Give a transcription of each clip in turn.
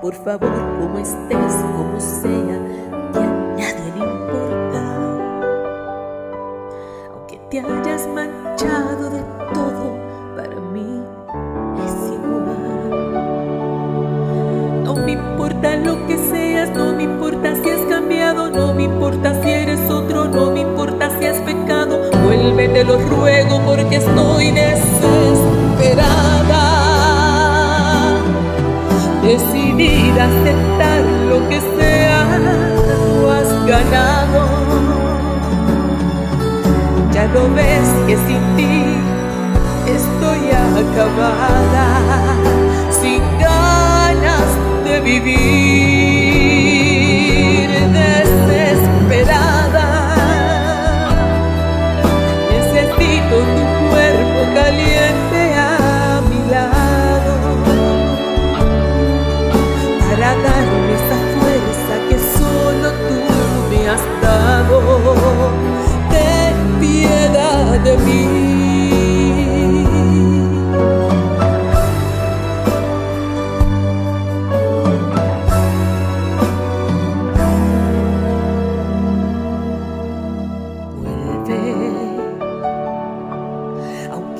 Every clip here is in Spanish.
Por favor, como estés, como sea, que nadie le importa. Aunque te hayas manchado de todo, para mí es igual. No me importa lo que seas, no me importa si has cambiado, no me importa si eres otro, no me importa si has pecado. Vuelve, te lo ruego, porque estoy desesperada Ya lo ves que sin ti estoy acabada, sin ganas de vivir,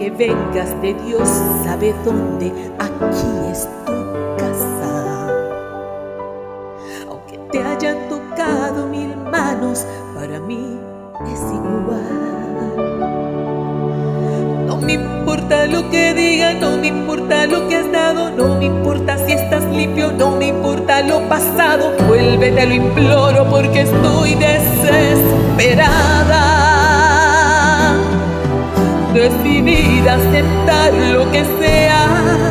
aunque vengas de Dios, sabe dónde, aquí es tu casa te hayan tocado mil manos, para mí es igual. No me importa lo que digan, no me importa lo que has dado, no me importa si estás limpio, no me importa lo pasado. Vuélvete, lo imploro porque estoy desesperada. Decidida a aceptar lo que sea,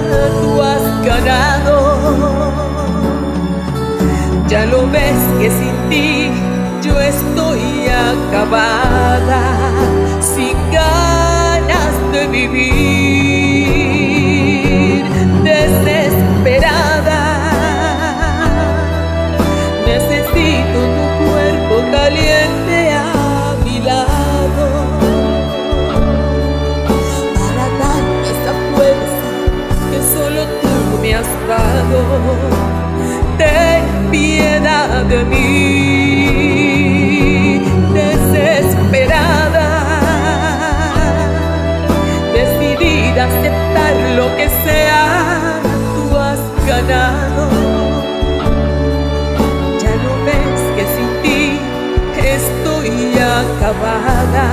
acabada,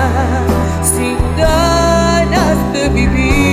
sin ganas de vivir.